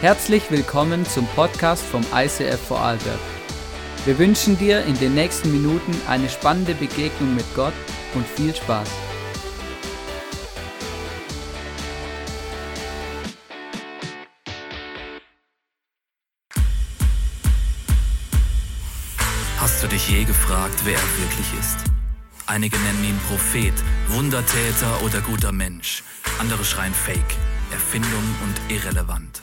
Herzlich willkommen zum Podcast vom ICF Vorarlberg. Wir wünschen dir in den nächsten Minuten eine spannende Begegnung mit Gott und viel Spaß. Hast du dich je gefragt, wer er wirklich ist? Einige nennen ihn Prophet, Wundertäter oder guter Mensch. Andere schreien Fake, Erfindung und irrelevant.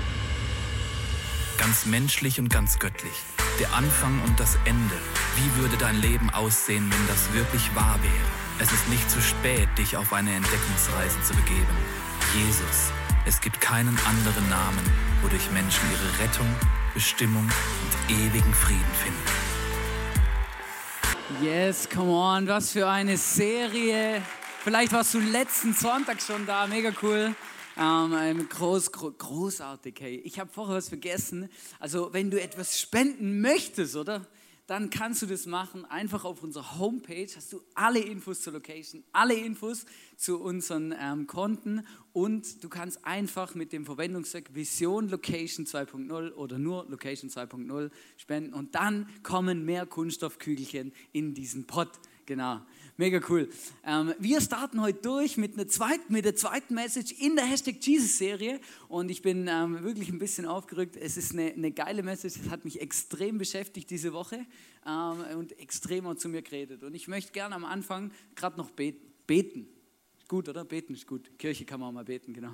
ganz menschlich und ganz göttlich. Der Anfang und das Ende. Wie würde dein Leben aussehen, wenn das wirklich wahr wäre? Es ist nicht zu spät, dich auf eine Entdeckungsreise zu begeben. Jesus. Es gibt keinen anderen Namen, wodurch Menschen ihre Rettung, Bestimmung und ewigen Frieden finden. Yes, come on, was für eine Serie. Vielleicht warst du letzten Sonntag schon da, mega cool. Ähm, groß, großartig, hey. Ich habe vorher was vergessen. Also, wenn du etwas spenden möchtest, oder? Dann kannst du das machen. Einfach auf unserer Homepage hast du alle Infos zur Location, alle Infos zu unseren ähm, Konten und du kannst einfach mit dem Verwendungszweck Vision Location 2.0 oder nur Location 2.0 spenden und dann kommen mehr Kunststoffkügelchen in diesen Pot. Genau. Mega cool. Ähm, wir starten heute durch mit, einer zweiten, mit der zweiten Message in der Hashtag Jesus-Serie und ich bin ähm, wirklich ein bisschen aufgerückt. Es ist eine, eine geile Message, es hat mich extrem beschäftigt diese Woche ähm, und extrem auch zu mir geredet. Und ich möchte gerne am Anfang gerade noch beten. beten. Gut, oder? Beten ist gut. Kirche kann man auch mal beten, genau.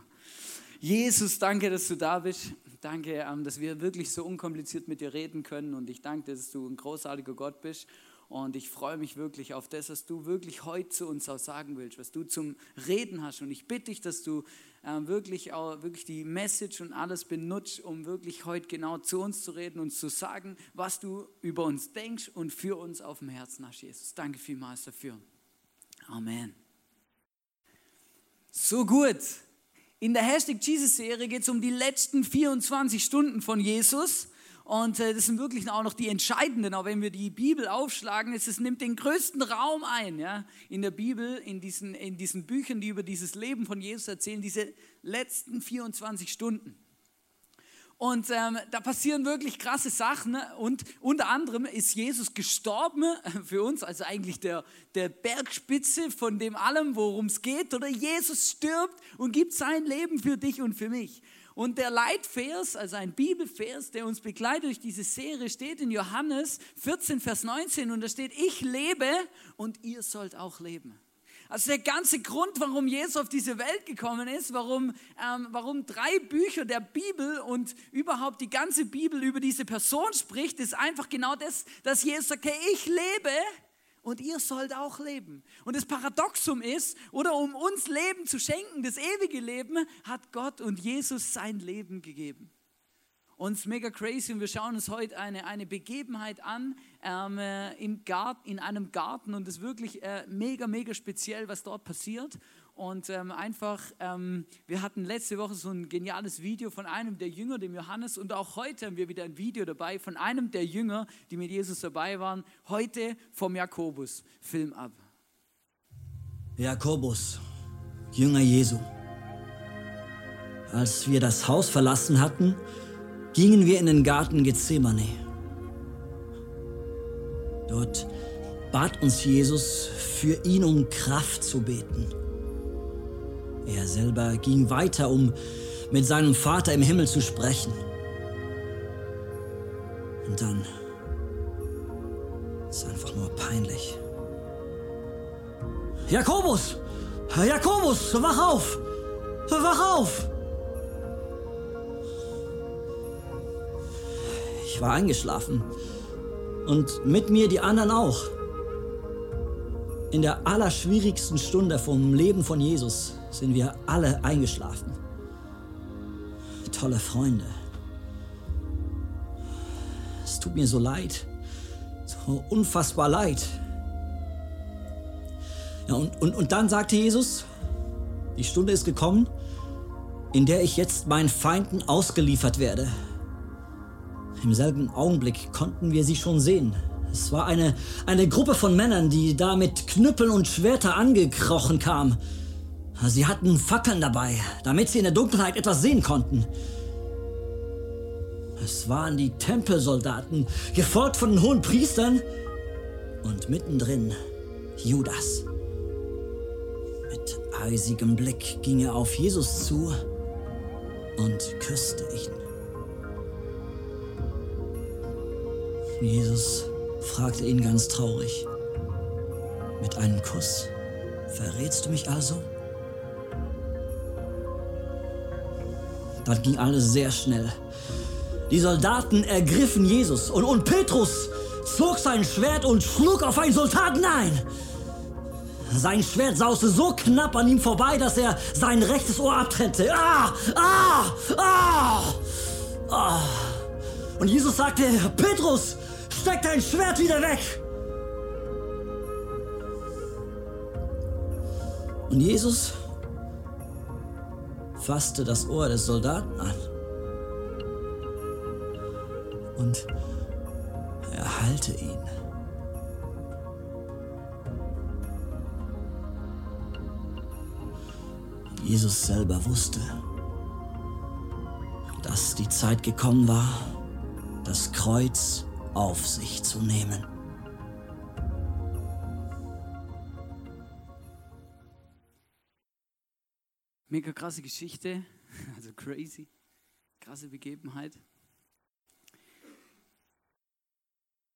Jesus, danke, dass du da bist. Danke, ähm, dass wir wirklich so unkompliziert mit dir reden können. Und ich danke, dass du ein großartiger Gott bist und ich freue mich wirklich auf das, was du wirklich heute zu uns auch sagen willst, was du zum Reden hast. Und ich bitte dich, dass du äh, wirklich, auch, wirklich die Message und alles benutzt, um wirklich heute genau zu uns zu reden und zu sagen, was du über uns denkst und für uns auf dem Herzen hast, Jesus. Danke vielmals dafür. Amen. So gut. In der Hashtag Jesus-Serie geht es um die letzten 24 Stunden von Jesus. Und äh, das sind wirklich auch noch die entscheidenden, auch wenn wir die Bibel aufschlagen, es, es nimmt den größten Raum ein ja, in der Bibel, in diesen, in diesen Büchern, die über dieses Leben von Jesus erzählen, diese letzten 24 Stunden. Und ähm, da passieren wirklich krasse Sachen. Ne? Und unter anderem ist Jesus gestorben für uns, also eigentlich der, der Bergspitze von dem allem, worum es geht. Oder Jesus stirbt und gibt sein Leben für dich und für mich. Und der Leitvers, also ein Bibelvers, der uns begleitet durch diese Serie, steht in Johannes 14, Vers 19 und da steht, ich lebe und ihr sollt auch leben. Also der ganze Grund, warum Jesus auf diese Welt gekommen ist, warum, ähm, warum drei Bücher der Bibel und überhaupt die ganze Bibel über diese Person spricht, ist einfach genau das, dass Jesus sagt, hey, ich lebe und ihr sollt auch leben. Und das Paradoxum ist, oder um uns Leben zu schenken, das ewige Leben, hat Gott und Jesus sein Leben gegeben. Und es ist mega crazy und wir schauen uns heute eine, eine Begebenheit an ähm, äh, im Garten, in einem Garten und es ist wirklich äh, mega, mega speziell, was dort passiert. Und ähm, einfach, ähm, wir hatten letzte Woche so ein geniales Video von einem der Jünger, dem Johannes, und auch heute haben wir wieder ein Video dabei von einem der Jünger, die mit Jesus dabei waren. Heute vom Jakobus. Film ab. Jakobus, Jünger Jesu. Als wir das Haus verlassen hatten, gingen wir in den Garten Gethsemane. Dort bat uns Jesus, für ihn um Kraft zu beten. Er selber ging weiter, um mit seinem Vater im Himmel zu sprechen. Und dann ist einfach nur peinlich. Jakobus! Jakobus, wach auf! Wach auf! Ich war eingeschlafen. Und mit mir die anderen auch. In der allerschwierigsten Stunde vom Leben von Jesus sind wir alle eingeschlafen. Tolle Freunde. tut mir so leid. So unfassbar leid. Ja, und, und, und dann sagte Jesus, die Stunde ist gekommen, in der ich jetzt meinen Feinden ausgeliefert werde. Im selben Augenblick konnten wir sie schon sehen. Es war eine, eine Gruppe von Männern, die da mit Knüppeln und Schwerter angekrochen kam. Sie hatten Fackeln dabei, damit sie in der Dunkelheit etwas sehen konnten. Es waren die Tempelsoldaten, gefolgt von den hohen Priestern und mittendrin Judas. Mit eisigem Blick ging er auf Jesus zu und küsste ihn. Jesus fragte ihn ganz traurig. Mit einem Kuss verrätst du mich also? Dann ging alles sehr schnell. Die Soldaten ergriffen Jesus und, und Petrus zog sein Schwert und schlug auf einen Soldaten ein. Sein Schwert sauste so knapp an ihm vorbei, dass er sein rechtes Ohr abtrennte. Ah, ah, ah, ah. Und Jesus sagte, Petrus, steck dein Schwert wieder weg. Und Jesus fasste das Ohr des Soldaten an und erhalte ihn. Jesus selber wusste, dass die Zeit gekommen war, das Kreuz auf sich zu nehmen. Mega krasse Geschichte, also crazy, krasse Begebenheit.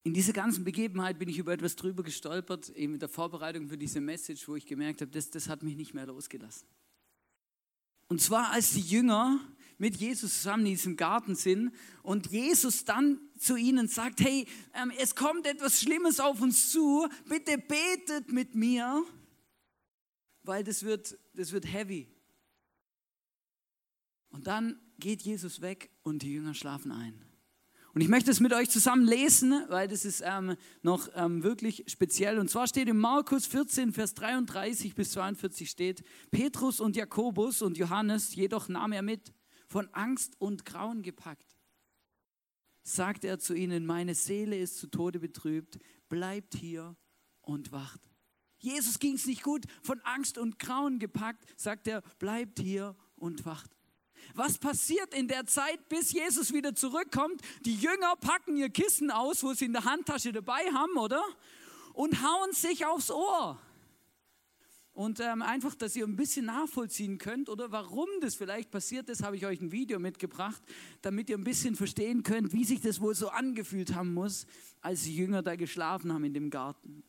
In dieser ganzen Begebenheit bin ich über etwas drüber gestolpert, eben in der Vorbereitung für diese Message, wo ich gemerkt habe, das, das hat mich nicht mehr losgelassen. Und zwar als die Jünger mit Jesus zusammen in diesem Garten sind und Jesus dann zu ihnen sagt, hey, ähm, es kommt etwas Schlimmes auf uns zu, bitte betet mit mir, weil das wird, das wird heavy. Und dann geht Jesus weg und die Jünger schlafen ein. Und ich möchte es mit euch zusammen lesen, weil das ist ähm, noch ähm, wirklich speziell. Und zwar steht in Markus 14, Vers 33 bis 42 steht, Petrus und Jakobus und Johannes, jedoch nahm er mit, von Angst und Grauen gepackt. Sagt er zu ihnen, meine Seele ist zu Tode betrübt, bleibt hier und wacht. Jesus ging es nicht gut, von Angst und Grauen gepackt, sagt er, bleibt hier und wacht. Was passiert in der Zeit, bis Jesus wieder zurückkommt? Die Jünger packen ihr Kissen aus, wo sie in der Handtasche dabei haben, oder? Und hauen sich aufs Ohr. Und ähm, einfach, dass ihr ein bisschen nachvollziehen könnt oder warum das vielleicht passiert ist, habe ich euch ein Video mitgebracht, damit ihr ein bisschen verstehen könnt, wie sich das wohl so angefühlt haben muss, als die Jünger da geschlafen haben in dem Garten.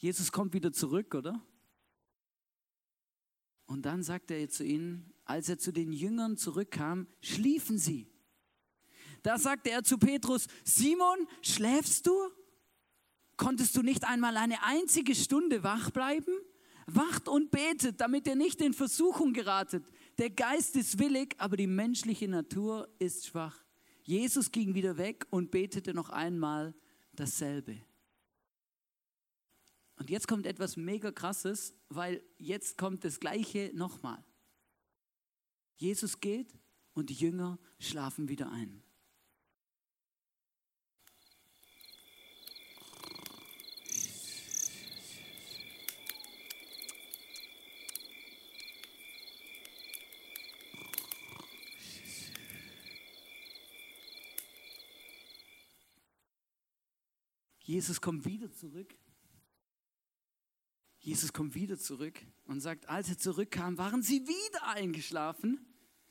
Jesus kommt wieder zurück, oder? Und dann sagt er zu ihnen, als er zu den Jüngern zurückkam, schliefen sie. Da sagte er zu Petrus, Simon, schläfst du? Konntest du nicht einmal eine einzige Stunde wach bleiben? Wacht und betet, damit ihr nicht in Versuchung geratet. Der Geist ist willig, aber die menschliche Natur ist schwach. Jesus ging wieder weg und betete noch einmal dasselbe. Und jetzt kommt etwas mega krasses, weil jetzt kommt das Gleiche nochmal. Jesus geht und die Jünger schlafen wieder ein. Jesus kommt wieder zurück Jesus kommt wieder zurück und sagt, als er zurückkam, waren sie wieder eingeschlafen.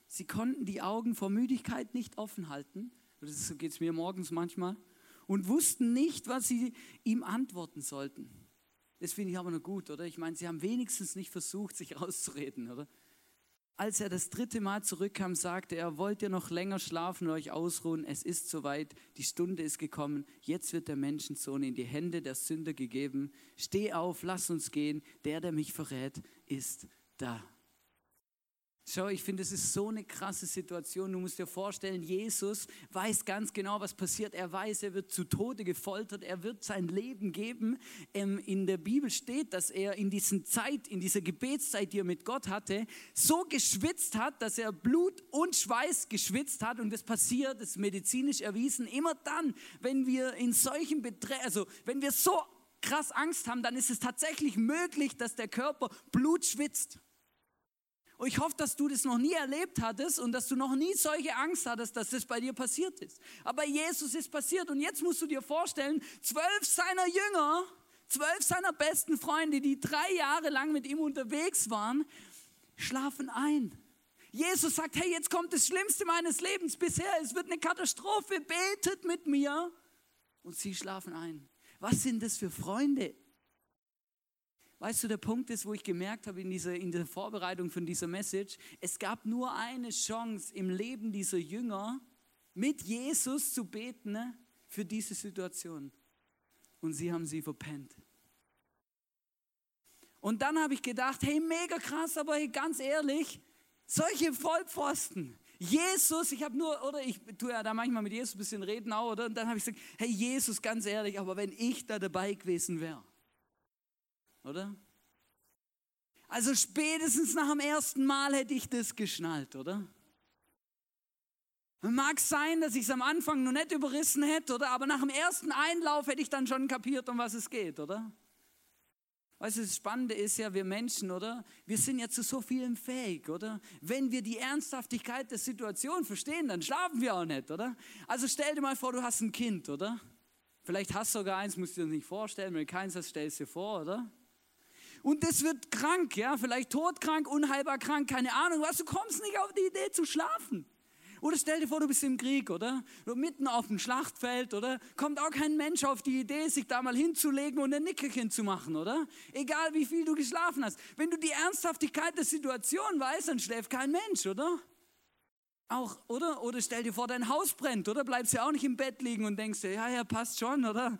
Sie konnten die Augen vor Müdigkeit nicht offen halten. So geht es mir morgens manchmal. Und wussten nicht, was sie ihm antworten sollten. Das finde ich aber noch gut, oder? Ich meine, sie haben wenigstens nicht versucht, sich rauszureden, oder? Als er das dritte Mal zurückkam, sagte er, wollt ihr noch länger schlafen und euch ausruhen? Es ist soweit, die Stunde ist gekommen. Jetzt wird der Menschensohn in die Hände der Sünder gegeben. Steh auf, lass uns gehen. Der, der mich verrät, ist da. Schau, ich finde, es ist so eine krasse Situation. Du musst dir vorstellen, Jesus weiß ganz genau, was passiert. Er weiß, er wird zu Tode gefoltert. Er wird sein Leben geben. Ähm, in der Bibel steht, dass er in dieser Zeit, in dieser Gebetszeit, die er mit Gott hatte, so geschwitzt hat, dass er Blut und Schweiß geschwitzt hat. Und das passiert, das ist medizinisch erwiesen, immer dann, wenn wir in solchen Beträ also wenn wir so krass Angst haben, dann ist es tatsächlich möglich, dass der Körper Blut schwitzt. Und ich hoffe, dass du das noch nie erlebt hattest und dass du noch nie solche Angst hattest, dass das bei dir passiert ist. Aber Jesus ist passiert und jetzt musst du dir vorstellen, zwölf seiner Jünger, zwölf seiner besten Freunde, die drei Jahre lang mit ihm unterwegs waren, schlafen ein. Jesus sagt, hey, jetzt kommt das Schlimmste meines Lebens bisher, es wird eine Katastrophe, betet mit mir. Und sie schlafen ein. Was sind das für Freunde? Weißt du, der Punkt ist, wo ich gemerkt habe in dieser, in der Vorbereitung von dieser Message, es gab nur eine Chance im Leben dieser Jünger, mit Jesus zu beten ne, für diese Situation. Und sie haben sie verpennt. Und dann habe ich gedacht, hey, mega krass, aber hey, ganz ehrlich, solche Vollpfosten. Jesus, ich habe nur, oder ich tue ja da manchmal mit Jesus ein bisschen reden auch, oder? Und dann habe ich gesagt, hey Jesus, ganz ehrlich, aber wenn ich da dabei gewesen wäre, oder? Also spätestens nach dem ersten Mal hätte ich das geschnallt, oder? Mag sein, dass ich es am Anfang noch nicht überrissen hätte, oder? Aber nach dem ersten Einlauf hätte ich dann schon kapiert, um was es geht, oder? Weißt du, das Spannende ist ja, wir Menschen, oder? Wir sind ja zu so vielem fähig, oder? Wenn wir die Ernsthaftigkeit der Situation verstehen, dann schlafen wir auch nicht, oder? Also stell dir mal vor, du hast ein Kind, oder? Vielleicht hast du sogar eins, musst du dir nicht vorstellen. Wenn du keins hast, stell es dir vor, oder? Und das wird krank, ja, vielleicht todkrank, unheilbar krank, keine Ahnung was, du kommst nicht auf die Idee zu schlafen. Oder stell dir vor, du bist im Krieg, oder? Du mitten auf dem Schlachtfeld, oder? Kommt auch kein Mensch auf die Idee, sich da mal hinzulegen und ein Nickerchen zu machen, oder? Egal wie viel du geschlafen hast. Wenn du die Ernsthaftigkeit der Situation weißt, dann schläft kein Mensch, oder? Auch, oder? Oder stell dir vor, dein Haus brennt, oder? Bleibst du auch nicht im Bett liegen und denkst dir, ja, ja, passt schon, oder?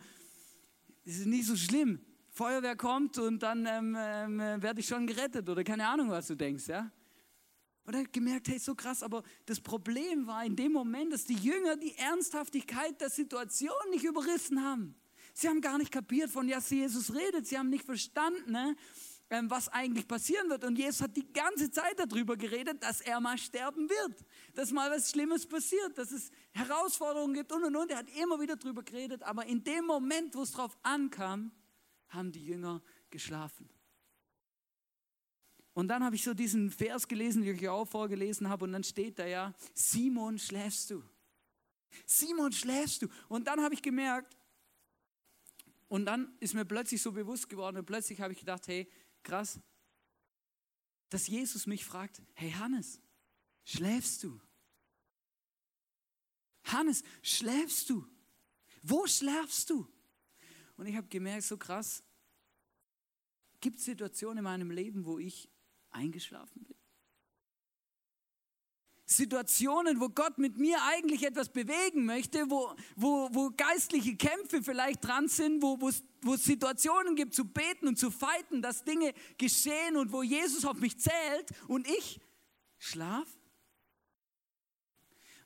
Das ist nicht so schlimm. Feuerwehr kommt und dann ähm, ähm, werde ich schon gerettet oder keine Ahnung, was du denkst, ja. Und er hat gemerkt, hey, so krass, aber das Problem war in dem Moment, dass die Jünger die Ernsthaftigkeit der Situation nicht überrissen haben. Sie haben gar nicht kapiert, von ja, Jesus redet. Sie haben nicht verstanden, ne, ähm, was eigentlich passieren wird. Und Jesus hat die ganze Zeit darüber geredet, dass er mal sterben wird, dass mal was Schlimmes passiert, dass es Herausforderungen gibt und und und. Er hat immer wieder darüber geredet, aber in dem Moment, wo es drauf ankam, haben die Jünger geschlafen. Und dann habe ich so diesen Vers gelesen, den ich auch vorgelesen habe, und dann steht da ja, Simon, schläfst du? Simon, schläfst du? Und dann habe ich gemerkt, und dann ist mir plötzlich so bewusst geworden, und plötzlich habe ich gedacht, hey, krass, dass Jesus mich fragt, hey Hannes, schläfst du? Hannes, schläfst du? Wo schläfst du? Und ich habe gemerkt, so krass, gibt es Situationen in meinem Leben, wo ich eingeschlafen bin? Situationen, wo Gott mit mir eigentlich etwas bewegen möchte, wo, wo, wo geistliche Kämpfe vielleicht dran sind, wo, wo es Situationen gibt zu beten und zu fighten, dass Dinge geschehen und wo Jesus auf mich zählt und ich schlaf?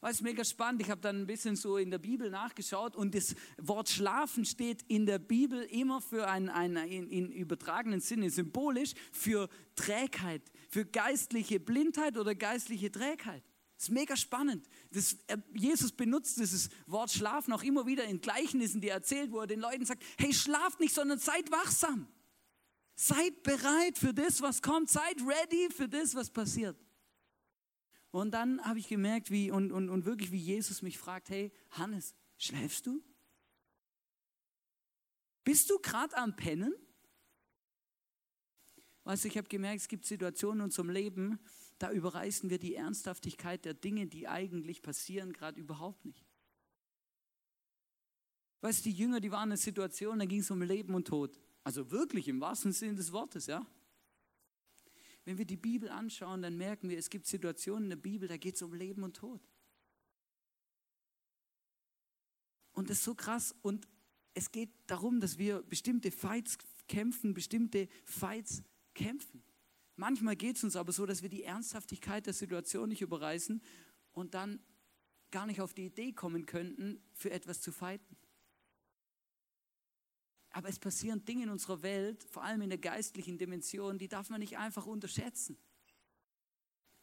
War es mega spannend. Ich habe dann ein bisschen so in der Bibel nachgeschaut und das Wort Schlafen steht in der Bibel immer für einen, einen in, in übertragenen Sinne symbolisch für Trägheit, für geistliche Blindheit oder geistliche Trägheit. Das ist mega spannend. Das, äh, Jesus benutzt dieses Wort Schlafen auch immer wieder in Gleichnissen, die er erzählt, wo er den Leuten sagt, hey, schlaft nicht, sondern seid wachsam. Seid bereit für das, was kommt. Seid ready für das, was passiert. Und dann habe ich gemerkt, wie, und, und, und wirklich, wie Jesus mich fragt, hey, Hannes, schläfst du? Bist du gerade am Pennen? Weißt du, ich habe gemerkt, es gibt Situationen in unserem Leben, da überreißen wir die Ernsthaftigkeit der Dinge, die eigentlich passieren, gerade überhaupt nicht. Weißt du, die Jünger, die waren in einer Situation, da ging es um Leben und Tod. Also wirklich im wahrsten Sinne des Wortes, ja. Wenn wir die Bibel anschauen, dann merken wir, es gibt Situationen in der Bibel, da geht es um Leben und Tod. Und das ist so krass. Und es geht darum, dass wir bestimmte Fights kämpfen, bestimmte Fights kämpfen. Manchmal geht es uns aber so, dass wir die Ernsthaftigkeit der Situation nicht überreißen und dann gar nicht auf die Idee kommen könnten, für etwas zu fighten. Aber es passieren Dinge in unserer Welt, vor allem in der geistlichen Dimension, die darf man nicht einfach unterschätzen.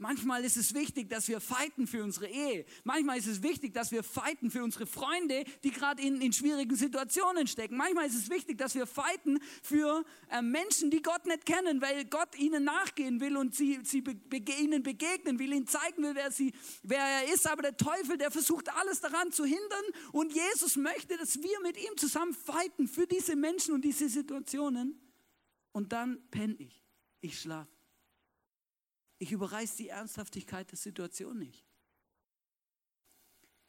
Manchmal ist es wichtig, dass wir fighten für unsere Ehe. Manchmal ist es wichtig, dass wir fighten für unsere Freunde, die gerade in, in schwierigen Situationen stecken. Manchmal ist es wichtig, dass wir fighten für äh, Menschen, die Gott nicht kennen, weil Gott ihnen nachgehen will und sie, sie be, ihnen begegnen will, ihnen zeigen will, wer, sie, wer er ist. Aber der Teufel, der versucht alles daran zu hindern. Und Jesus möchte, dass wir mit ihm zusammen fighten für diese Menschen und diese Situationen. Und dann penne ich. Ich schlafe. Ich überreiße die Ernsthaftigkeit der Situation nicht.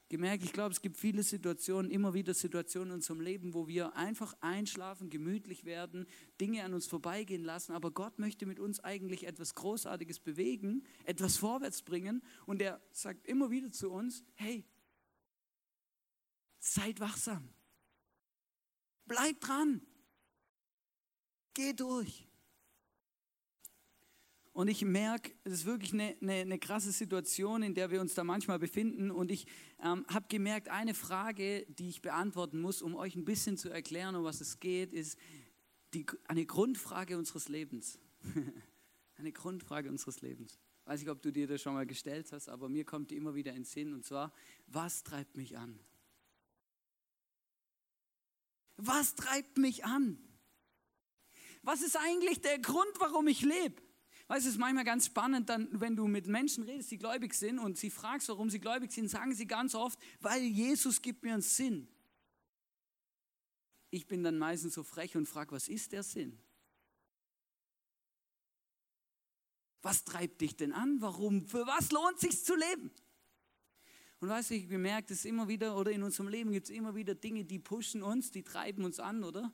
Gemerkt, ich glaube, es gibt viele Situationen, immer wieder Situationen in unserem Leben, wo wir einfach einschlafen, gemütlich werden, Dinge an uns vorbeigehen lassen. Aber Gott möchte mit uns eigentlich etwas Großartiges bewegen, etwas vorwärts bringen. Und er sagt immer wieder zu uns, hey, seid wachsam. Bleibt dran. Geh durch. Und ich merke, es ist wirklich eine, eine, eine, krasse Situation, in der wir uns da manchmal befinden. Und ich ähm, habe gemerkt, eine Frage, die ich beantworten muss, um euch ein bisschen zu erklären, um was es geht, ist die, eine Grundfrage unseres Lebens. eine Grundfrage unseres Lebens. Weiß nicht, ob du dir das schon mal gestellt hast, aber mir kommt die immer wieder in den Sinn. Und zwar, was treibt mich an? Was treibt mich an? Was ist eigentlich der Grund, warum ich lebe? Weißt du, es ist manchmal ganz spannend, dann, wenn du mit Menschen redest, die gläubig sind und sie fragst, warum sie gläubig sind, sagen sie ganz oft, weil Jesus gibt mir einen Sinn. Ich bin dann meistens so frech und frage, was ist der Sinn? Was treibt dich denn an? Warum? Für was lohnt sich zu leben? Und weißt du, ich bemerke es immer wieder, oder in unserem Leben gibt es immer wieder Dinge, die pushen uns, die treiben uns an, oder?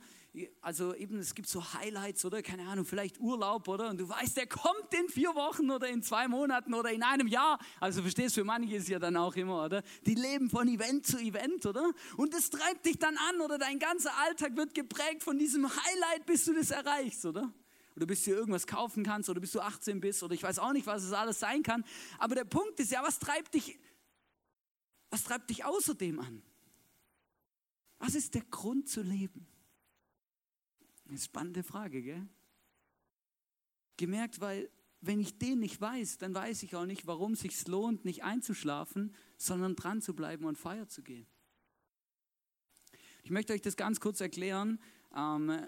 Also eben, es gibt so Highlights, oder? Keine Ahnung, vielleicht Urlaub, oder? Und du weißt, der kommt in vier Wochen oder in zwei Monaten oder in einem Jahr. Also verstehst du, für manche ist ja dann auch immer, oder? Die leben von Event zu Event, oder? Und das treibt dich dann an, oder? Dein ganzer Alltag wird geprägt von diesem Highlight, bis du das erreichst, oder? oder bis du irgendwas kaufen kannst oder bis du 18 bist oder ich weiß auch nicht, was es alles sein kann. Aber der Punkt ist ja, was treibt dich was treibt dich außerdem an? Was ist der Grund zu leben? Eine spannende Frage, gell? Gemerkt, weil wenn ich den nicht weiß, dann weiß ich auch nicht, warum es sich lohnt, nicht einzuschlafen, sondern dran zu bleiben und feiern zu gehen. Ich möchte euch das ganz kurz erklären. Ähm,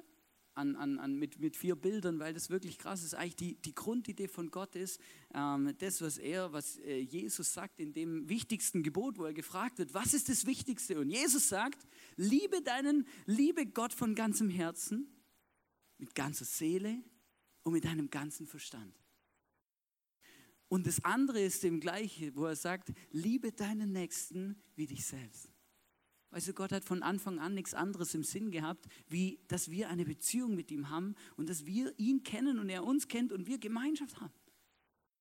an, an, an, mit, mit vier Bildern, weil das wirklich krass ist. Eigentlich die, die Grundidee von Gott ist, ähm, das, was er, was äh, Jesus sagt in dem wichtigsten Gebot, wo er gefragt wird, was ist das Wichtigste? Und Jesus sagt, liebe deinen, liebe Gott von ganzem Herzen, mit ganzer Seele und mit deinem ganzen Verstand. Und das andere ist dem gleiche, wo er sagt, liebe deinen Nächsten wie dich selbst. Du, Gott hat von Anfang an nichts anderes im Sinn gehabt, wie dass wir eine Beziehung mit ihm haben und dass wir ihn kennen und er uns kennt und wir Gemeinschaft haben.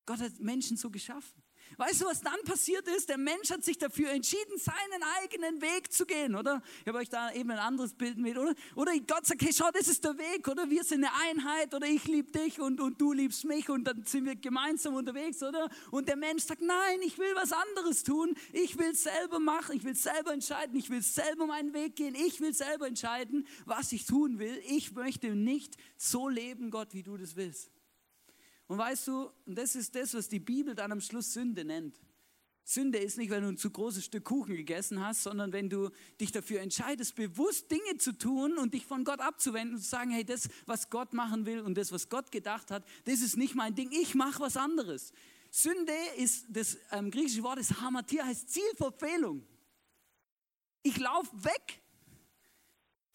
Gott hat Menschen so geschaffen. Weißt du, was dann passiert ist? Der Mensch hat sich dafür entschieden, seinen eigenen Weg zu gehen, oder? Ich habe euch da eben ein anderes Bild mit, oder? Oder Gott sagt, hey, schau, das ist der Weg, oder? Wir sind eine Einheit, oder ich liebe dich und, und du liebst mich und dann sind wir gemeinsam unterwegs, oder? Und der Mensch sagt, nein, ich will was anderes tun. Ich will selber machen, ich will selber entscheiden, ich will selber meinen Weg gehen, ich will selber entscheiden, was ich tun will. Ich möchte nicht so leben, Gott, wie du das willst. Und weißt du, das ist das, was die Bibel dann am Schluss Sünde nennt. Sünde ist nicht, wenn du ein zu großes Stück Kuchen gegessen hast, sondern wenn du dich dafür entscheidest, bewusst Dinge zu tun und dich von Gott abzuwenden und zu sagen, hey, das, was Gott machen will und das, was Gott gedacht hat, das ist nicht mein Ding, ich mache was anderes. Sünde ist, das ähm, griechische Wort ist Hamatia, heißt Zielverfehlung. Ich laufe weg.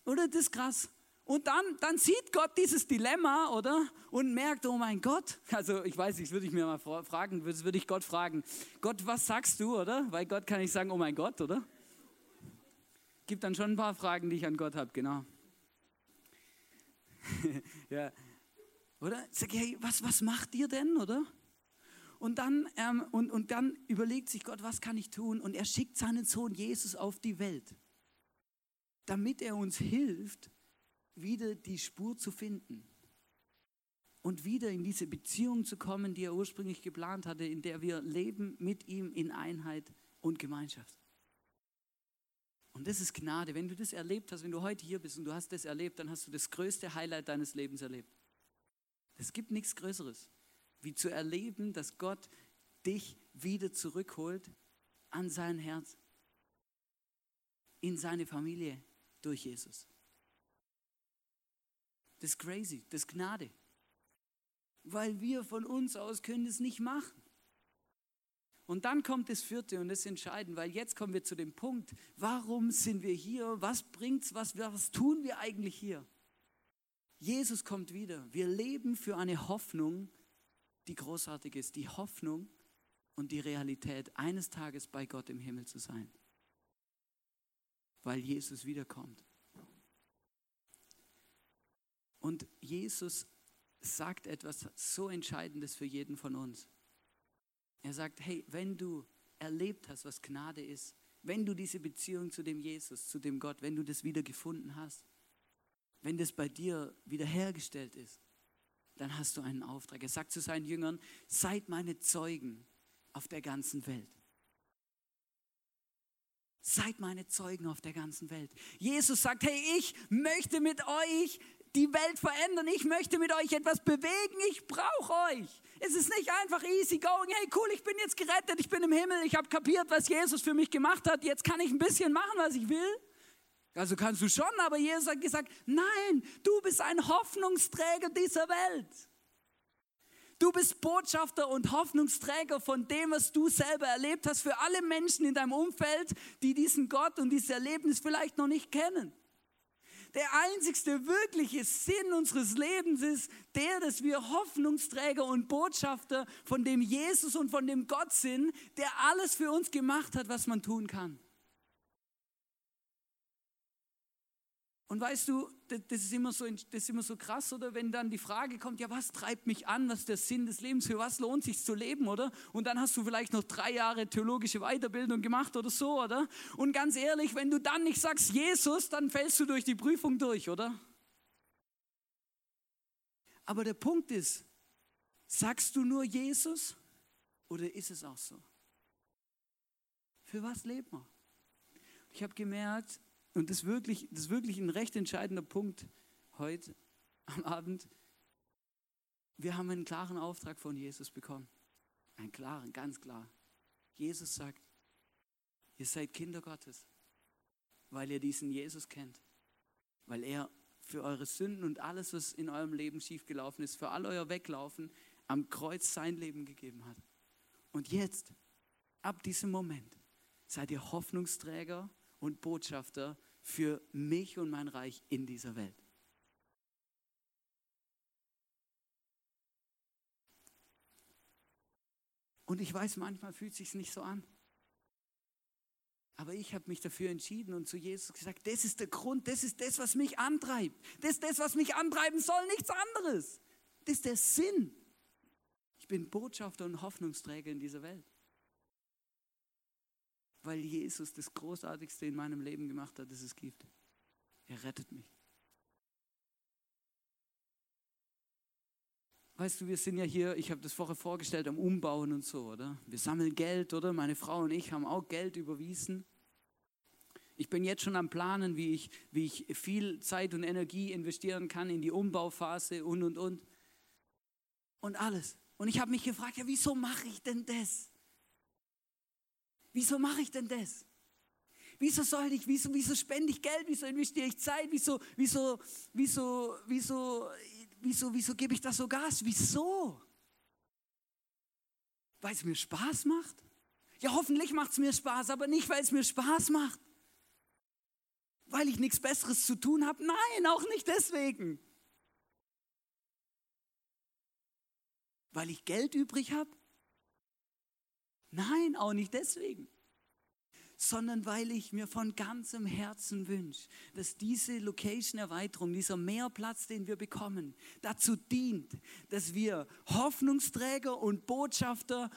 Oder das ist krass. Und dann, dann sieht Gott dieses Dilemma, oder? Und merkt, oh mein Gott. Also ich weiß nicht, würde ich mir mal fragen, würde ich Gott fragen, Gott, was sagst du, oder? Weil Gott kann nicht sagen, oh mein Gott, oder? Gibt dann schon ein paar Fragen, die ich an Gott habe, genau. ja. Oder? Sag, hey, was, was macht ihr denn, oder? Und dann, ähm, und, und dann überlegt sich Gott, was kann ich tun? Und er schickt seinen Sohn Jesus auf die Welt, damit er uns hilft, wieder die Spur zu finden und wieder in diese Beziehung zu kommen, die er ursprünglich geplant hatte, in der wir leben mit ihm in Einheit und Gemeinschaft. Und das ist Gnade. Wenn du das erlebt hast, wenn du heute hier bist und du hast das erlebt, dann hast du das größte Highlight deines Lebens erlebt. Es gibt nichts Größeres, wie zu erleben, dass Gott dich wieder zurückholt an sein Herz, in seine Familie durch Jesus. Das ist crazy, das ist Gnade weil wir von uns aus können es nicht machen. Und dann kommt das vierte und das ist entscheidend, weil jetzt kommen wir zu dem Punkt, warum sind wir hier? Was bringt's? Was, was tun wir eigentlich hier? Jesus kommt wieder. Wir leben für eine Hoffnung, die großartig ist. Die Hoffnung und die Realität, eines Tages bei Gott im Himmel zu sein. Weil Jesus wiederkommt. Und Jesus sagt etwas so Entscheidendes für jeden von uns. Er sagt, hey, wenn du erlebt hast, was Gnade ist, wenn du diese Beziehung zu dem Jesus, zu dem Gott, wenn du das wieder gefunden hast, wenn das bei dir wiederhergestellt ist, dann hast du einen Auftrag. Er sagt zu seinen Jüngern, seid meine Zeugen auf der ganzen Welt. Seid meine Zeugen auf der ganzen Welt. Jesus sagt, hey, ich möchte mit euch die Welt verändern. Ich möchte mit euch etwas bewegen. Ich brauche euch. Es ist nicht einfach easy going. Hey, cool, ich bin jetzt gerettet. Ich bin im Himmel. Ich habe kapiert, was Jesus für mich gemacht hat. Jetzt kann ich ein bisschen machen, was ich will. Also kannst du schon, aber Jesus hat gesagt, nein, du bist ein Hoffnungsträger dieser Welt. Du bist Botschafter und Hoffnungsträger von dem, was du selber erlebt hast, für alle Menschen in deinem Umfeld, die diesen Gott und dieses Erlebnis vielleicht noch nicht kennen. Der einzigste wirkliche Sinn unseres Lebens ist der, dass wir Hoffnungsträger und Botschafter von dem Jesus und von dem Gott sind, der alles für uns gemacht hat, was man tun kann. Und weißt du, das ist, immer so, das ist immer so krass, oder? Wenn dann die Frage kommt, ja, was treibt mich an? Was ist der Sinn des Lebens? Für was lohnt sich zu leben, oder? Und dann hast du vielleicht noch drei Jahre theologische Weiterbildung gemacht oder so, oder? Und ganz ehrlich, wenn du dann nicht sagst Jesus, dann fällst du durch die Prüfung durch, oder? Aber der Punkt ist, sagst du nur Jesus oder ist es auch so? Für was lebt man? Ich habe gemerkt, und das ist wirklich, das ist wirklich ein recht entscheidender Punkt heute am Abend. Wir haben einen klaren Auftrag von Jesus bekommen. Einen klaren, ganz klar. Jesus sagt, ihr seid Kinder Gottes, weil ihr diesen Jesus kennt. Weil er für eure Sünden und alles, was in eurem Leben schiefgelaufen ist, für all euer Weglaufen am Kreuz sein Leben gegeben hat. Und jetzt, ab diesem Moment, seid ihr Hoffnungsträger und Botschafter für mich und mein Reich in dieser Welt. Und ich weiß, manchmal fühlt es sich nicht so an. Aber ich habe mich dafür entschieden und zu Jesus gesagt, das ist der Grund, das ist das, was mich antreibt. Das ist das, was mich antreiben soll, nichts anderes. Das ist der Sinn. Ich bin Botschafter und Hoffnungsträger in dieser Welt weil Jesus das Großartigste in meinem Leben gemacht hat, das es gibt. Er rettet mich. Weißt du, wir sind ja hier, ich habe das vorher vorgestellt, am Umbauen und so, oder? Wir sammeln Geld, oder? Meine Frau und ich haben auch Geld überwiesen. Ich bin jetzt schon am Planen, wie ich, wie ich viel Zeit und Energie investieren kann in die Umbauphase und, und, und. Und alles. Und ich habe mich gefragt, ja, wieso mache ich denn das? Wieso mache ich denn das? Wieso soll ich, wieso, wieso spende ich Geld, wieso investiere ich Zeit, wieso, wieso, wieso, wieso, wieso, wieso gebe ich das so Gas? Wieso? Weil es mir Spaß macht? Ja, hoffentlich macht es mir Spaß, aber nicht, weil es mir Spaß macht. Weil ich nichts Besseres zu tun habe? Nein, auch nicht deswegen. Weil ich Geld übrig habe? Nein, auch nicht deswegen. sondern weil ich mir von ganzem Herzen wünsche, dass diese Location-Erweiterung, dieser Mehrplatz, den wir bekommen, dazu dient, dass wir Hoffnungsträger und Botschafter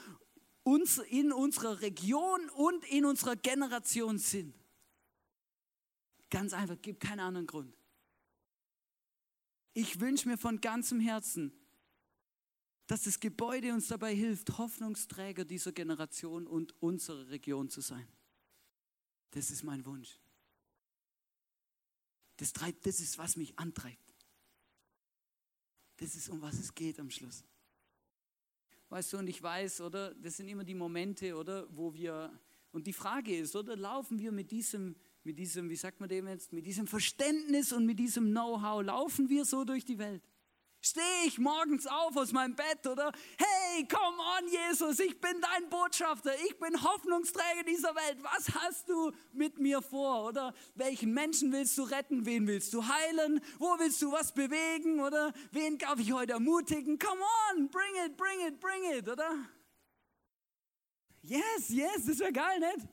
in unserer Region und in unserer Generation sind. Ganz einfach, gibt keinen anderen Grund. Ich wünsche mir von ganzem Herzen, dass das Gebäude uns dabei hilft, Hoffnungsträger dieser Generation und unserer Region zu sein. Das ist mein Wunsch. Das, treibt, das ist, was mich antreibt. Das ist, um was es geht am Schluss. Weißt du, und ich weiß, oder, das sind immer die Momente, oder, wo wir, und die Frage ist, oder, laufen wir mit diesem, mit diesem, wie sagt man dem jetzt, mit diesem Verständnis und mit diesem Know-how, laufen wir so durch die Welt? Stehe ich morgens auf aus meinem Bett oder hey, come on Jesus, ich bin dein Botschafter, ich bin Hoffnungsträger dieser Welt. Was hast du mit mir vor oder welchen Menschen willst du retten, wen willst du heilen, wo willst du was bewegen oder wen darf ich heute ermutigen? Come on, bring it, bring it, bring it, oder? Yes, yes, das wäre geil, nicht?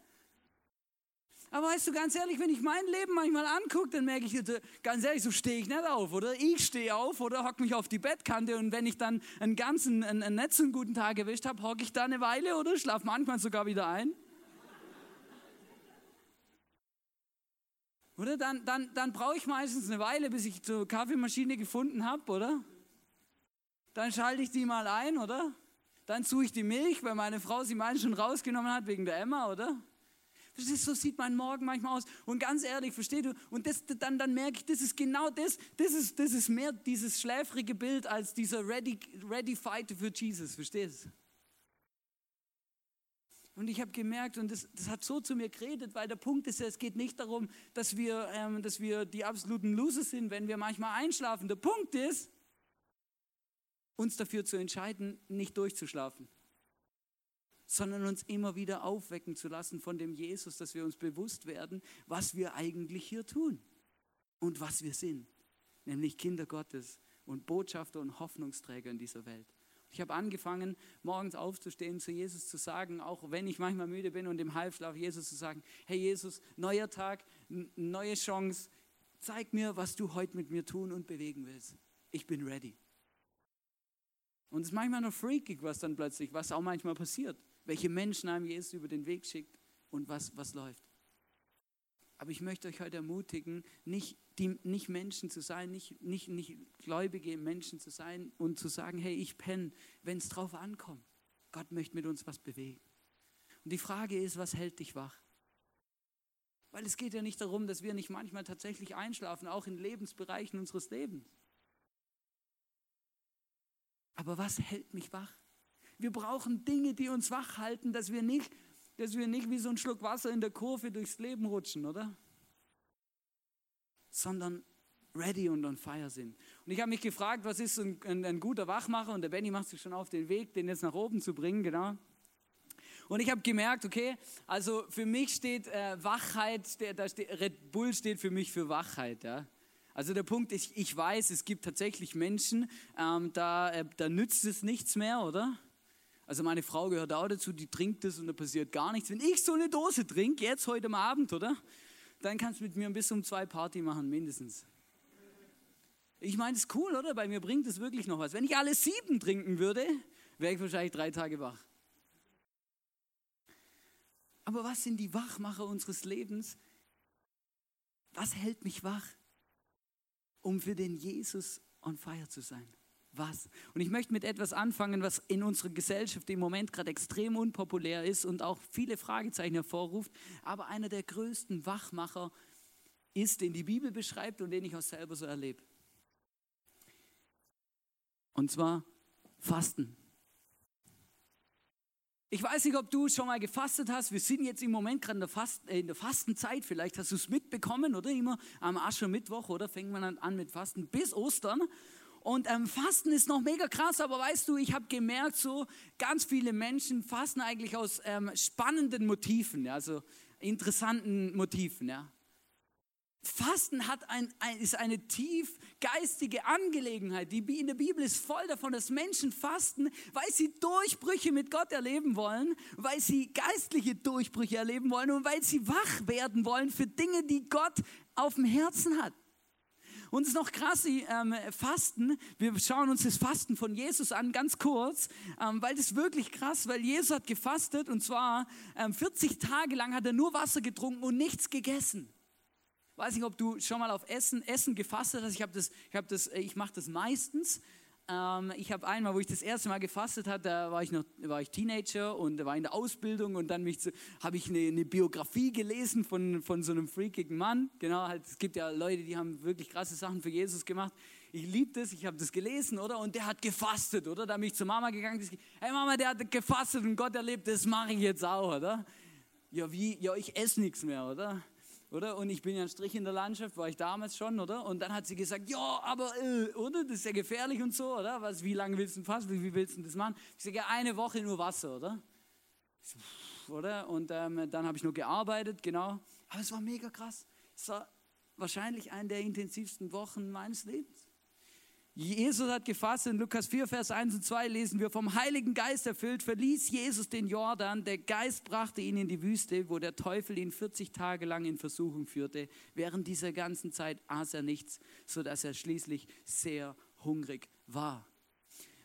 Aber weißt du, ganz ehrlich, wenn ich mein Leben manchmal angucke, dann merke ich, ganz ehrlich, so stehe ich nicht auf, oder? Ich stehe auf oder hocke mich auf die Bettkante und wenn ich dann einen ganzen, einen, einen einen guten Tag erwischt habe, hocke ich da eine Weile oder schlafe manchmal sogar wieder ein. Oder dann, dann, dann brauche ich meistens eine Weile, bis ich die Kaffeemaschine gefunden habe, oder? Dann schalte ich die mal ein, oder? Dann suche ich die Milch, weil meine Frau sie meinen schon rausgenommen hat wegen der Emma, oder? So sieht mein Morgen manchmal aus. Und ganz ehrlich, verstehst du? Und das, dann, dann merke ich, das ist genau das. Das ist, das ist mehr dieses schläfrige Bild als dieser ready, ready fight für Jesus. Verstehst du? Und ich habe gemerkt, und das, das, hat so zu mir geredet, weil der Punkt ist ja, es geht nicht darum, dass wir, ähm, dass wir die absoluten Loser sind, wenn wir manchmal einschlafen. Der Punkt ist, uns dafür zu entscheiden, nicht durchzuschlafen sondern uns immer wieder aufwecken zu lassen von dem Jesus, dass wir uns bewusst werden, was wir eigentlich hier tun und was wir sind, nämlich Kinder Gottes und Botschafter und Hoffnungsträger in dieser Welt. Ich habe angefangen, morgens aufzustehen, zu Jesus zu sagen, auch wenn ich manchmal müde bin und im Halbschlaf Jesus zu sagen, hey Jesus, neuer Tag, neue Chance, zeig mir, was du heute mit mir tun und bewegen willst. Ich bin ready. Und es ist manchmal noch freakig, was dann plötzlich, was auch manchmal passiert welche Menschen einem Jesus über den Weg schickt und was, was läuft. Aber ich möchte euch heute ermutigen, nicht, die, nicht Menschen zu sein, nicht, nicht, nicht gläubige Menschen zu sein und zu sagen, hey, ich penne, wenn es drauf ankommt. Gott möchte mit uns was bewegen. Und die Frage ist, was hält dich wach? Weil es geht ja nicht darum, dass wir nicht manchmal tatsächlich einschlafen, auch in Lebensbereichen unseres Lebens. Aber was hält mich wach? Wir brauchen Dinge, die uns wach halten, dass wir nicht, dass wir nicht wie so ein Schluck Wasser in der Kurve durchs Leben rutschen, oder? Sondern ready und on fire sind. Und ich habe mich gefragt, was ist ein, ein, ein, guter Wachmacher? Und der Benny macht sich schon auf den Weg, den jetzt nach oben zu bringen, genau. Und ich habe gemerkt, okay, also für mich steht äh, Wachheit, der, da steht, Red Bull steht für mich für Wachheit, ja. Also der Punkt ist, ich weiß, es gibt tatsächlich Menschen, ähm, da, äh, da nützt es nichts mehr, oder? Also meine Frau gehört auch dazu, die trinkt das und da passiert gar nichts. Wenn ich so eine Dose trinke, jetzt heute am Abend, oder? Dann kannst du mit mir ein bisschen um zwei Party machen, mindestens. Ich meine, das ist cool, oder? Bei mir bringt es wirklich noch was. Wenn ich alle sieben trinken würde, wäre ich wahrscheinlich drei Tage wach. Aber was sind die Wachmacher unseres Lebens? Was hält mich wach, um für den Jesus on fire zu sein? Was. Und ich möchte mit etwas anfangen, was in unserer Gesellschaft im Moment gerade extrem unpopulär ist und auch viele Fragezeichen hervorruft, aber einer der größten Wachmacher ist, den die Bibel beschreibt und den ich auch selber so erlebe. Und zwar Fasten. Ich weiß nicht, ob du schon mal gefastet hast. Wir sind jetzt im Moment gerade in Fast, äh, in der Fastenzeit. Vielleicht hast du es mitbekommen, oder? Immer am Aschermittwoch, oder? Fängt man an mit Fasten bis Ostern. Und ähm, Fasten ist noch mega krass, aber weißt du, ich habe gemerkt, so ganz viele Menschen fasten eigentlich aus ähm, spannenden Motiven, ja, also interessanten Motiven. Ja. Fasten hat ein, ein, ist eine tief geistige Angelegenheit. Die, in der Bibel ist voll davon, dass Menschen fasten, weil sie Durchbrüche mit Gott erleben wollen, weil sie geistliche Durchbrüche erleben wollen und weil sie wach werden wollen für Dinge, die Gott auf dem Herzen hat. Und es ist noch krass, ähm, Fasten, wir schauen uns das Fasten von Jesus an, ganz kurz, ähm, weil das ist wirklich krass, weil Jesus hat gefastet und zwar ähm, 40 Tage lang hat er nur Wasser getrunken und nichts gegessen. Weiß nicht, ob du schon mal auf Essen, Essen gefastet hast. Ich, ich, äh, ich mache das meistens. Ähm, ich habe einmal, wo ich das erste Mal gefastet habe, da war ich noch war ich Teenager und war in der Ausbildung und dann habe ich eine, eine, Biografie gelesen von, von so einem freakigen Mann. Genau, halt, es gibt ja Leute, die haben wirklich krasse Sachen für Jesus gemacht. Ich liebe das, ich habe das gelesen, oder? Und der hat gefastet, oder? Da bin ich zur Mama gegangen, die hey Mama, der hat gefastet und Gott erlebt, das mache ich jetzt auch, oder? Ja, wie? Ja, ich esse nichts mehr, oder? Oder? Und ich bin ja ein Strich in der Landschaft, war ich damals schon, oder? Und dann hat sie gesagt, ja, aber, äh, oder? Das ist ja gefährlich und so, oder? Was, wie lange willst du fasten? Wie, wie willst du das machen? Ich sage, ja, eine Woche nur Wasser, oder? So, oder? Und ähm, dann habe ich nur gearbeitet, genau. Aber es war mega krass. Es war wahrscheinlich eine der intensivsten Wochen meines Lebens. Jesus hat gefasst. In Lukas 4, Vers 1 und 2 lesen wir, vom Heiligen Geist erfüllt, verließ Jesus den Jordan. Der Geist brachte ihn in die Wüste, wo der Teufel ihn 40 Tage lang in Versuchung führte. Während dieser ganzen Zeit aß er nichts, sodass er schließlich sehr hungrig war.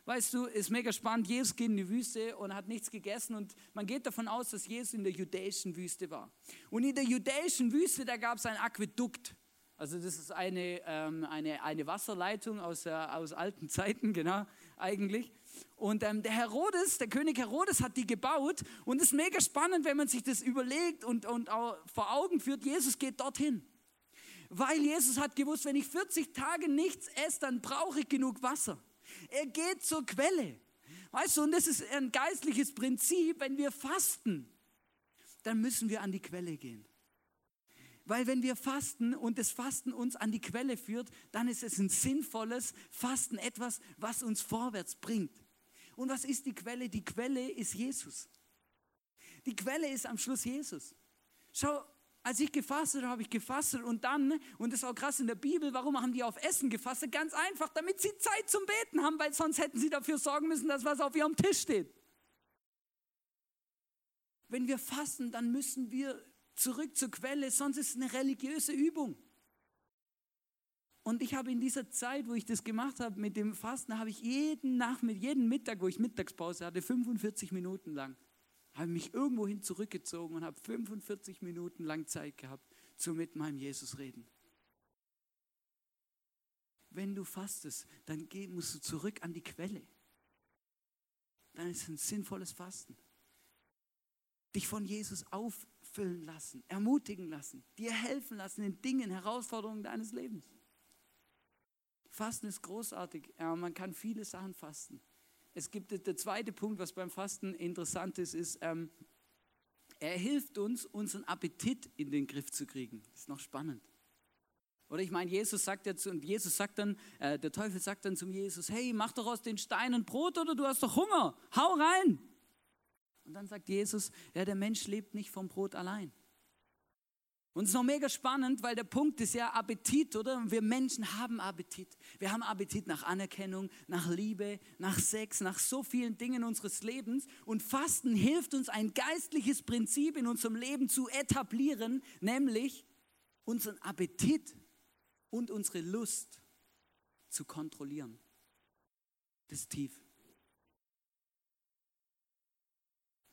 Weißt du, ist mega spannend. Jesus geht in die Wüste und hat nichts gegessen und man geht davon aus, dass Jesus in der judäischen Wüste war. Und in der judäischen Wüste, da gab es ein Aquädukt. Also das ist eine, ähm, eine, eine Wasserleitung aus, äh, aus alten Zeiten, genau, eigentlich. Und ähm, der Herodes, der König Herodes hat die gebaut und es ist mega spannend, wenn man sich das überlegt und, und auch vor Augen führt, Jesus geht dorthin. Weil Jesus hat gewusst, wenn ich 40 Tage nichts esse, dann brauche ich genug Wasser. Er geht zur Quelle. Weißt du, und das ist ein geistliches Prinzip, wenn wir fasten, dann müssen wir an die Quelle gehen. Weil wenn wir fasten und das Fasten uns an die Quelle führt, dann ist es ein sinnvolles Fasten, etwas, was uns vorwärts bringt. Und was ist die Quelle? Die Quelle ist Jesus. Die Quelle ist am Schluss Jesus. Schau, als ich gefastet habe, habe ich gefastet und dann, und das auch krass in der Bibel, warum haben die auf Essen gefastet? Ganz einfach, damit sie Zeit zum Beten haben, weil sonst hätten sie dafür sorgen müssen, dass was auf ihrem Tisch steht. Wenn wir fasten, dann müssen wir zurück zur Quelle, sonst ist es eine religiöse Übung. Und ich habe in dieser Zeit, wo ich das gemacht habe mit dem Fasten, habe ich jeden Nachmittag, jeden Mittag, wo ich Mittagspause hatte, 45 Minuten lang, habe mich irgendwohin zurückgezogen und habe 45 Minuten lang Zeit gehabt, zu mit meinem Jesus reden. Wenn du fastest, dann musst du zurück an die Quelle. Dann ist es ein sinnvolles Fasten. Dich von Jesus auf auffüllen lassen, ermutigen lassen, dir helfen lassen in Dingen, Herausforderungen deines Lebens. Fasten ist großartig. Ja, man kann viele Sachen fasten. Es gibt der zweite Punkt, was beim Fasten interessant ist, ist, ähm, er hilft uns, unseren Appetit in den Griff zu kriegen. Das ist noch spannend. Oder ich meine, Jesus sagt zu, und Jesus sagt dann, äh, der Teufel sagt dann zum Jesus, hey, mach doch aus den Steinen Brot oder du hast doch Hunger, hau rein. Und dann sagt Jesus, ja, der Mensch lebt nicht vom Brot allein. Und es ist noch mega spannend, weil der Punkt ist ja Appetit, oder? Wir Menschen haben Appetit. Wir haben Appetit nach Anerkennung, nach Liebe, nach Sex, nach so vielen Dingen unseres Lebens. Und Fasten hilft uns, ein geistliches Prinzip in unserem Leben zu etablieren, nämlich unseren Appetit und unsere Lust zu kontrollieren. Das ist tief.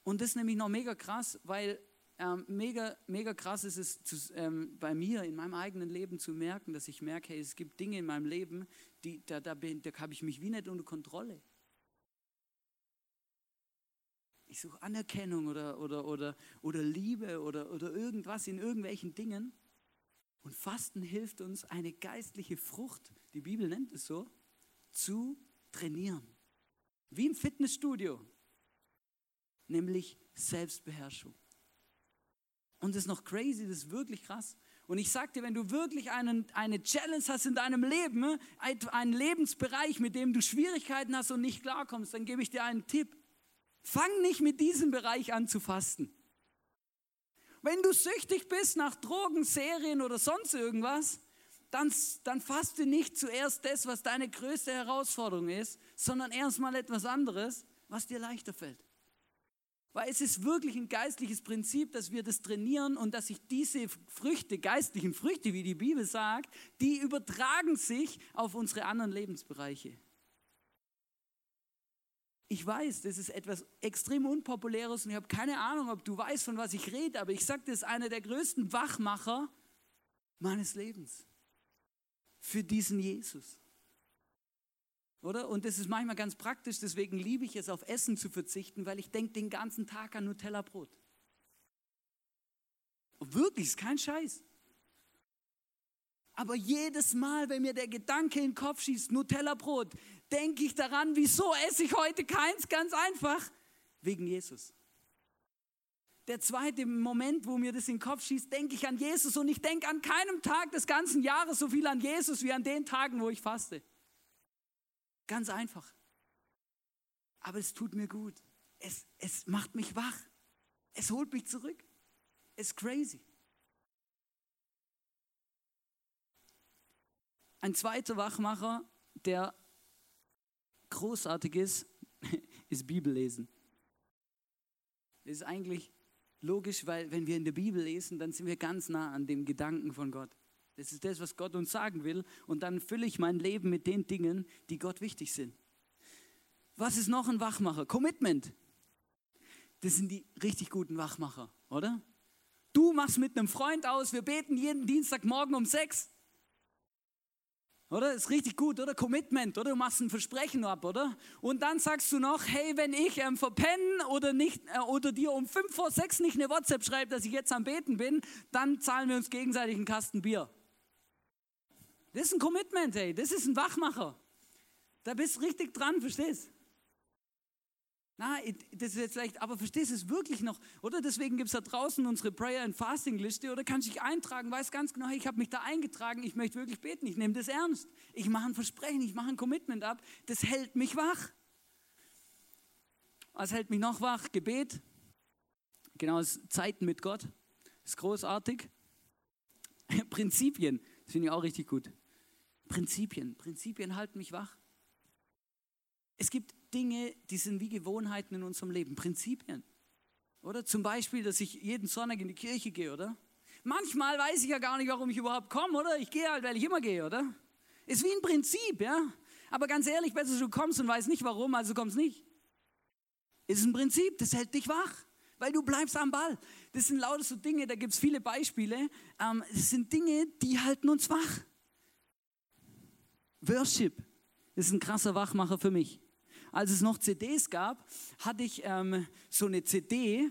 Und das ist nämlich noch mega krass, weil ähm, mega, mega krass ist es zu, ähm, bei mir in meinem eigenen Leben zu merken, dass ich merke, hey, es gibt Dinge in meinem Leben, die, da, da, da habe ich mich wie nicht unter Kontrolle. Ich suche Anerkennung oder, oder, oder, oder Liebe oder, oder irgendwas in irgendwelchen Dingen. Und Fasten hilft uns, eine geistliche Frucht, die Bibel nennt es so, zu trainieren. Wie im Fitnessstudio nämlich Selbstbeherrschung. Und das ist noch crazy, das ist wirklich krass. Und ich sag dir, wenn du wirklich einen, eine Challenge hast in deinem Leben, einen Lebensbereich, mit dem du Schwierigkeiten hast und nicht klarkommst, dann gebe ich dir einen Tipp. Fang nicht mit diesem Bereich an zu fasten. Wenn du süchtig bist nach Drogen, Serien oder sonst irgendwas, dann, dann faste nicht zuerst das, was deine größte Herausforderung ist, sondern erstmal etwas anderes, was dir leichter fällt. Weil es ist wirklich ein geistliches Prinzip, dass wir das trainieren und dass sich diese Früchte, geistlichen Früchte, wie die Bibel sagt, die übertragen sich auf unsere anderen Lebensbereiche. Ich weiß, das ist etwas extrem Unpopuläres und ich habe keine Ahnung, ob du weißt, von was ich rede, aber ich sage, das ist einer der größten Wachmacher meines Lebens für diesen Jesus. Oder? Und das ist manchmal ganz praktisch, deswegen liebe ich es, auf Essen zu verzichten, weil ich denke den ganzen Tag an Nutella-Brot. Wirklich, ist kein Scheiß. Aber jedes Mal, wenn mir der Gedanke in den Kopf schießt, Nutella-Brot, denke ich daran, wieso esse ich heute keins? Ganz einfach, wegen Jesus. Der zweite Moment, wo mir das in den Kopf schießt, denke ich an Jesus und ich denke an keinem Tag des ganzen Jahres so viel an Jesus wie an den Tagen, wo ich faste. Ganz einfach. Aber es tut mir gut. Es, es macht mich wach. Es holt mich zurück. Es ist crazy. Ein zweiter Wachmacher, der großartig ist, ist Bibellesen. Das ist eigentlich logisch, weil wenn wir in der Bibel lesen, dann sind wir ganz nah an dem Gedanken von Gott. Das ist das, was Gott uns sagen will. Und dann fülle ich mein Leben mit den Dingen, die Gott wichtig sind. Was ist noch ein Wachmacher? Commitment. Das sind die richtig guten Wachmacher, oder? Du machst mit einem Freund aus, wir beten jeden Dienstagmorgen um sechs. Oder? Ist richtig gut, oder? Commitment, oder? Du machst ein Versprechen ab, oder? Und dann sagst du noch, hey, wenn ich ähm, verpennen oder, nicht, äh, oder dir um fünf vor sechs nicht eine WhatsApp schreibe, dass ich jetzt am Beten bin, dann zahlen wir uns gegenseitig einen Kasten Bier. Das ist ein Commitment, hey. Das ist ein Wachmacher. Da bist du richtig dran, verstehst? Na, das ist jetzt vielleicht, aber verstehst du es wirklich noch? Oder deswegen gibt es da draußen unsere Prayer and Fasting Liste oder kannst dich eintragen, weiß ganz genau, ich habe mich da eingetragen, ich möchte wirklich beten, ich nehme das ernst. Ich mache ein Versprechen, ich mache ein Commitment ab, das hält mich wach. Was hält mich noch wach? Gebet. Genau, das Zeiten mit Gott. Das ist großartig. Prinzipien, das finde ich auch richtig gut. Prinzipien. Prinzipien halten mich wach. Es gibt Dinge, die sind wie Gewohnheiten in unserem Leben, Prinzipien. Oder zum Beispiel, dass ich jeden Sonntag in die Kirche gehe, oder? Manchmal weiß ich ja gar nicht, warum ich überhaupt komme, oder? Ich gehe halt, weil ich immer gehe, oder? Ist wie ein Prinzip, ja? Aber ganz ehrlich, besser du kommst und weißt nicht warum, also kommst nicht. Ist ein Prinzip, das hält dich wach, weil du bleibst am Ball. Das sind lauter so Dinge, da gibt es viele Beispiele. Ähm, das sind Dinge, die halten uns wach. Worship ist ein krasser Wachmacher für mich. Als es noch CDs gab, hatte ich ähm, so eine CD.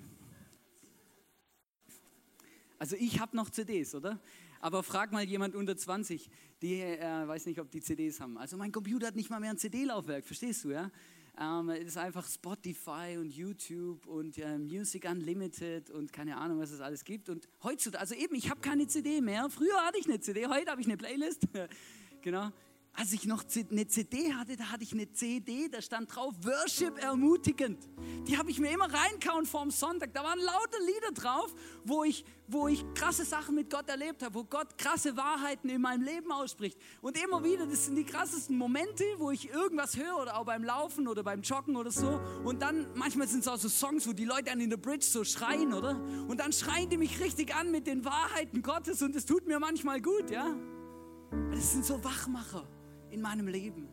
Also ich habe noch CDs, oder? Aber frag mal jemand unter 20, die äh, weiß nicht, ob die CDs haben. Also mein Computer hat nicht mal mehr ein CD-Laufwerk, verstehst du, ja? Ähm, es ist einfach Spotify und YouTube und äh, Music Unlimited und keine Ahnung, was es alles gibt. Und heutzutage, also eben, ich habe keine CD mehr. Früher hatte ich eine CD, heute habe ich eine Playlist. genau als ich noch eine CD hatte, da hatte ich eine CD, da stand drauf Worship ermutigend. Die habe ich mir immer reinkauen vorm Sonntag. Da waren lauter Lieder drauf, wo ich, wo ich krasse Sachen mit Gott erlebt habe, wo Gott krasse Wahrheiten in meinem Leben ausspricht. Und immer wieder, das sind die krassesten Momente, wo ich irgendwas höre oder auch beim Laufen oder beim Joggen oder so. Und dann, manchmal sind es auch so Songs, wo die Leute an in der Bridge so schreien, oder? Und dann schreien die mich richtig an mit den Wahrheiten Gottes und es tut mir manchmal gut, ja? Das sind so Wachmacher in meinem Leben.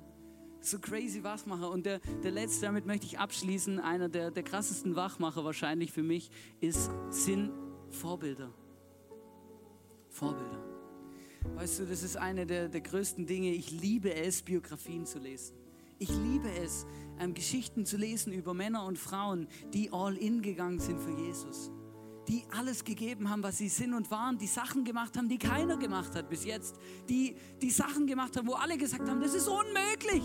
So crazy Wachmacher. Und der, der letzte, damit möchte ich abschließen, einer der, der krassesten Wachmacher wahrscheinlich für mich, ist, sind Vorbilder. Vorbilder. Weißt du, das ist eine der, der größten Dinge. Ich liebe es, Biografien zu lesen. Ich liebe es, ähm, Geschichten zu lesen über Männer und Frauen, die all in gegangen sind für Jesus die alles gegeben haben, was sie sind und waren, die Sachen gemacht haben, die keiner gemacht hat bis jetzt, die die Sachen gemacht haben, wo alle gesagt haben, das ist unmöglich.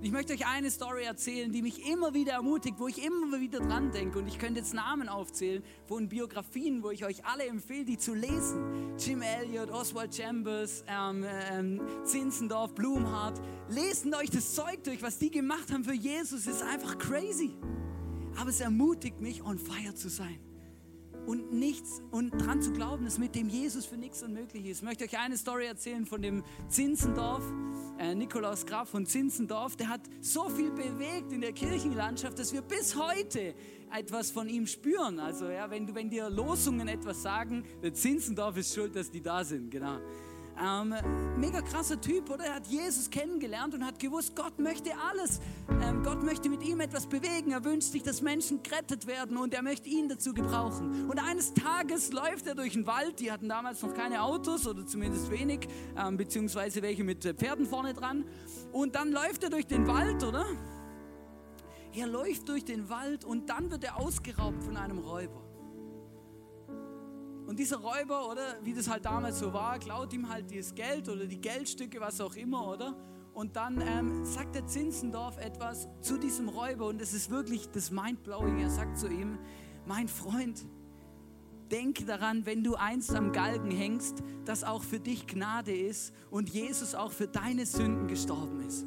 Ich möchte euch eine Story erzählen, die mich immer wieder ermutigt, wo ich immer wieder dran denke. Und ich könnte jetzt Namen aufzählen von Biografien, wo ich euch alle empfehle, die zu lesen. Jim Elliot, Oswald Chambers, ähm, ähm, Zinzendorf, Blumhardt. Lesen euch das Zeug durch, was die gemacht haben für Jesus. ist einfach crazy. Aber es ermutigt mich, on fire zu sein und nichts und dran zu glauben, dass mit dem Jesus für nichts unmöglich ist. Ich möchte euch eine Story erzählen von dem Zinzendorf, äh, Nikolaus Graf von Zinzendorf. Der hat so viel bewegt in der Kirchenlandschaft, dass wir bis heute etwas von ihm spüren. Also ja, wenn, du, wenn dir Losungen etwas sagen, der Zinzendorf ist schuld, dass die da sind. Genau. Ähm, mega krasser Typ, oder? Er hat Jesus kennengelernt und hat gewusst, Gott möchte alles. Ähm, Gott möchte mit ihm etwas bewegen. Er wünscht sich, dass Menschen gerettet werden und er möchte ihn dazu gebrauchen. Und eines Tages läuft er durch den Wald. Die hatten damals noch keine Autos oder zumindest wenig, ähm, beziehungsweise welche mit äh, Pferden vorne dran. Und dann läuft er durch den Wald, oder? Er läuft durch den Wald und dann wird er ausgeraubt von einem Räuber. Und dieser Räuber, oder wie das halt damals so war, klaut ihm halt dieses Geld oder die Geldstücke, was auch immer, oder? Und dann ähm, sagt der Zinsendorf etwas zu diesem Räuber und es ist wirklich das Mindblowing. Er sagt zu ihm, mein Freund, denk daran, wenn du einst am Galgen hängst, dass auch für dich Gnade ist und Jesus auch für deine Sünden gestorben ist.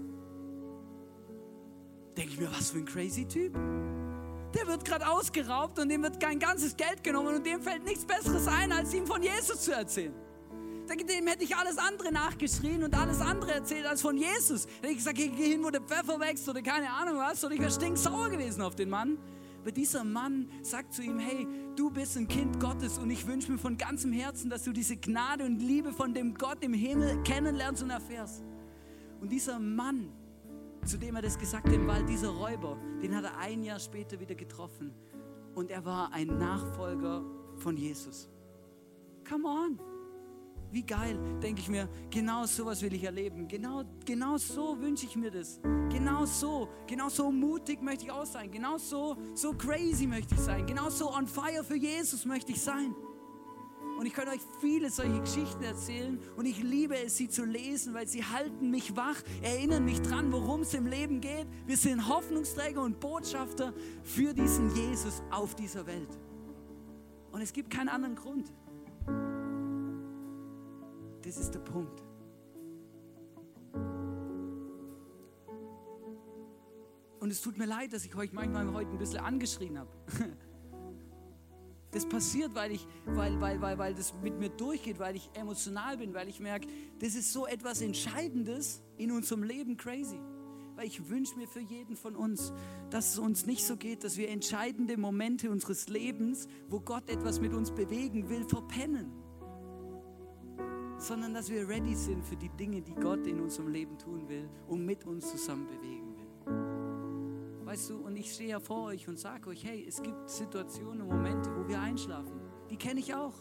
Denke ich mir, was für ein crazy Typ der wird gerade ausgeraubt und dem wird kein ganzes Geld genommen und dem fällt nichts Besseres ein, als ihm von Jesus zu erzählen. Dem hätte ich alles andere nachgeschrien und alles andere erzählt als von Jesus. Hätte ich gesagt, ich gehe hin, wo der Pfeffer wächst oder keine Ahnung was, oder ich wäre stinksauer gewesen auf den Mann. Aber dieser Mann sagt zu ihm, hey, du bist ein Kind Gottes und ich wünsche mir von ganzem Herzen, dass du diese Gnade und Liebe von dem Gott im Himmel kennenlernst und erfährst. Und dieser Mann zu dem er das gesagt hat, weil dieser Räuber, den hat er ein Jahr später wieder getroffen. Und er war ein Nachfolger von Jesus. Come on. Wie geil, denke ich mir, genau sowas will ich erleben. Genau, genau so wünsche ich mir das. Genau so, genau so mutig möchte ich auch sein. Genau so, so crazy möchte ich sein. Genau so on fire für Jesus möchte ich sein. Und ich kann euch viele solche Geschichten erzählen und ich liebe es, sie zu lesen, weil sie halten mich wach, erinnern mich dran, worum es im Leben geht. Wir sind Hoffnungsträger und Botschafter für diesen Jesus auf dieser Welt. Und es gibt keinen anderen Grund. Das ist der Punkt. Und es tut mir leid, dass ich euch manchmal heute ein bisschen angeschrien habe. Das passiert, weil, ich, weil, weil, weil, weil das mit mir durchgeht, weil ich emotional bin, weil ich merke, das ist so etwas Entscheidendes in unserem Leben crazy. Weil ich wünsche mir für jeden von uns, dass es uns nicht so geht, dass wir entscheidende Momente unseres Lebens, wo Gott etwas mit uns bewegen will, verpennen. Sondern dass wir ready sind für die Dinge, die Gott in unserem Leben tun will und mit uns zusammen bewegen Weißt du, und ich stehe ja vor euch und sage euch, hey, es gibt Situationen und Momente, wo wir einschlafen. Die kenne ich auch.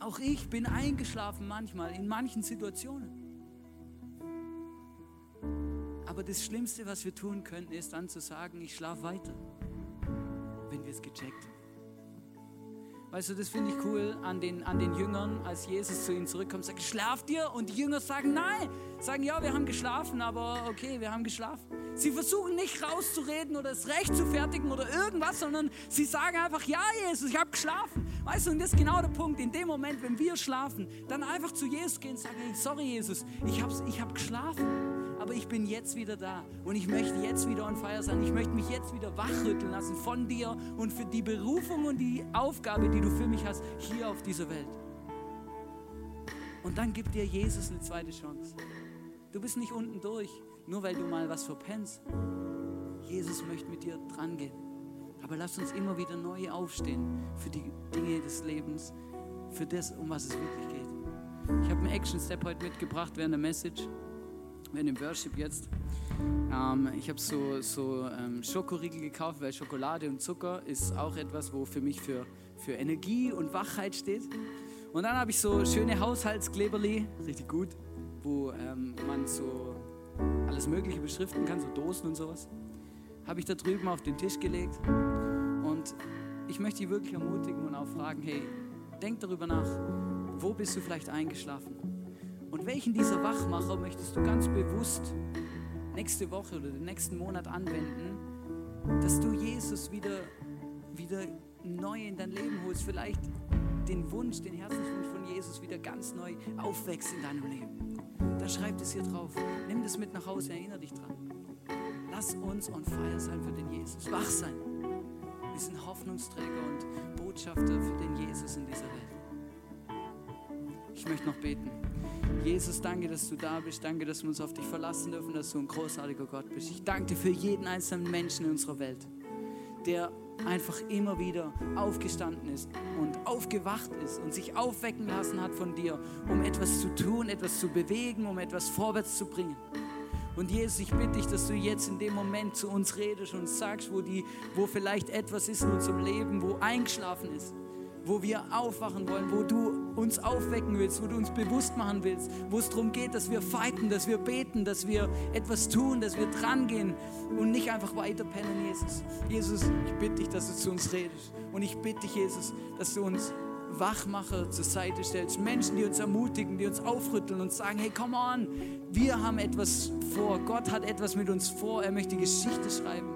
Auch ich bin eingeschlafen manchmal in manchen Situationen. Aber das Schlimmste, was wir tun könnten, ist dann zu sagen, ich schlafe weiter, wenn wir es gecheckt haben. Weißt du, das finde ich cool an den, an den Jüngern, als Jesus zu ihnen zurückkommt, sagt, schlaft ihr? Und die Jünger sagen, nein. Sagen, ja, wir haben geschlafen, aber okay, wir haben geschlafen. Sie versuchen nicht rauszureden oder es recht zu fertigen oder irgendwas, sondern sie sagen einfach, ja, Jesus, ich habe geschlafen. Weißt du, und das ist genau der Punkt. In dem Moment, wenn wir schlafen, dann einfach zu Jesus gehen und sagen, hey, sorry, Jesus, ich habe ich hab geschlafen aber ich bin jetzt wieder da und ich möchte jetzt wieder on fire sein. Ich möchte mich jetzt wieder wachrütteln lassen von dir und für die Berufung und die Aufgabe, die du für mich hast, hier auf dieser Welt. Und dann gibt dir Jesus eine zweite Chance. Du bist nicht unten durch, nur weil du mal was verpennst. Jesus möchte mit dir drangehen. Aber lass uns immer wieder neu aufstehen für die Dinge des Lebens, für das, um was es wirklich geht. Ich habe einen Action-Step heute mitgebracht während der Message während dem Worship jetzt. Ähm, ich habe so, so ähm, Schokoriegel gekauft, weil Schokolade und Zucker ist auch etwas, wo für mich für, für Energie und Wachheit steht. Und dann habe ich so schöne Haushaltskleberli, richtig gut, wo ähm, man so alles Mögliche beschriften kann, so Dosen und sowas. Habe ich da drüben auf den Tisch gelegt. Und ich möchte dich wirklich ermutigen und auch fragen, hey, denk darüber nach, wo bist du vielleicht eingeschlafen? Und welchen dieser Wachmacher möchtest du ganz bewusst nächste Woche oder den nächsten Monat anwenden, dass du Jesus wieder, wieder neu in dein Leben holst? Vielleicht den Wunsch, den Herzenswunsch von Jesus wieder ganz neu aufwächst in deinem Leben. Dann schreib es hier drauf. Nimm das mit nach Hause, erinnere dich dran. Lass uns on fire sein für den Jesus. Wach sein. Wir sind Hoffnungsträger und Botschafter für den Jesus in dieser Welt. Ich möchte noch beten. Jesus, danke, dass du da bist. Danke, dass wir uns auf dich verlassen dürfen, dass du ein großartiger Gott bist. Ich danke dir für jeden einzelnen Menschen in unserer Welt, der einfach immer wieder aufgestanden ist und aufgewacht ist und sich aufwecken lassen hat von dir, um etwas zu tun, etwas zu bewegen, um etwas vorwärts zu bringen. Und Jesus, ich bitte dich, dass du jetzt in dem Moment zu uns redest und sagst, wo, die, wo vielleicht etwas ist in unserem Leben, wo eingeschlafen ist wo wir aufwachen wollen, wo du uns aufwecken willst, wo du uns bewusst machen willst, wo es darum geht, dass wir fighten, dass wir beten, dass wir etwas tun, dass wir drangehen und nicht einfach weiter pennen, Jesus. Jesus, ich bitte dich, dass du zu uns redest. Und ich bitte dich, Jesus, dass du uns Wachmacher zur Seite stellst, Menschen, die uns ermutigen, die uns aufrütteln und sagen, hey, come on, wir haben etwas vor, Gott hat etwas mit uns vor, er möchte Geschichte schreiben.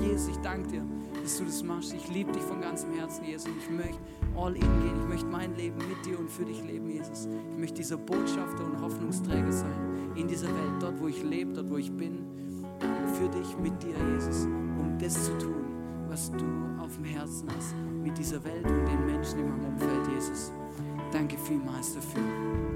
Jesus, ich danke dir, dass du das machst. Ich liebe dich von ganzem Herzen, Jesus, und ich möchte all in gehen. Ich möchte mein Leben mit dir und für dich leben, Jesus. Ich möchte dieser Botschafter und Hoffnungsträger sein in dieser Welt, dort, wo ich lebe, dort, wo ich bin, für dich, mit dir, Jesus, um das zu tun, was du auf dem Herzen hast, mit dieser Welt und den Menschen in meinem Umfeld, Jesus. Danke vielmals dafür.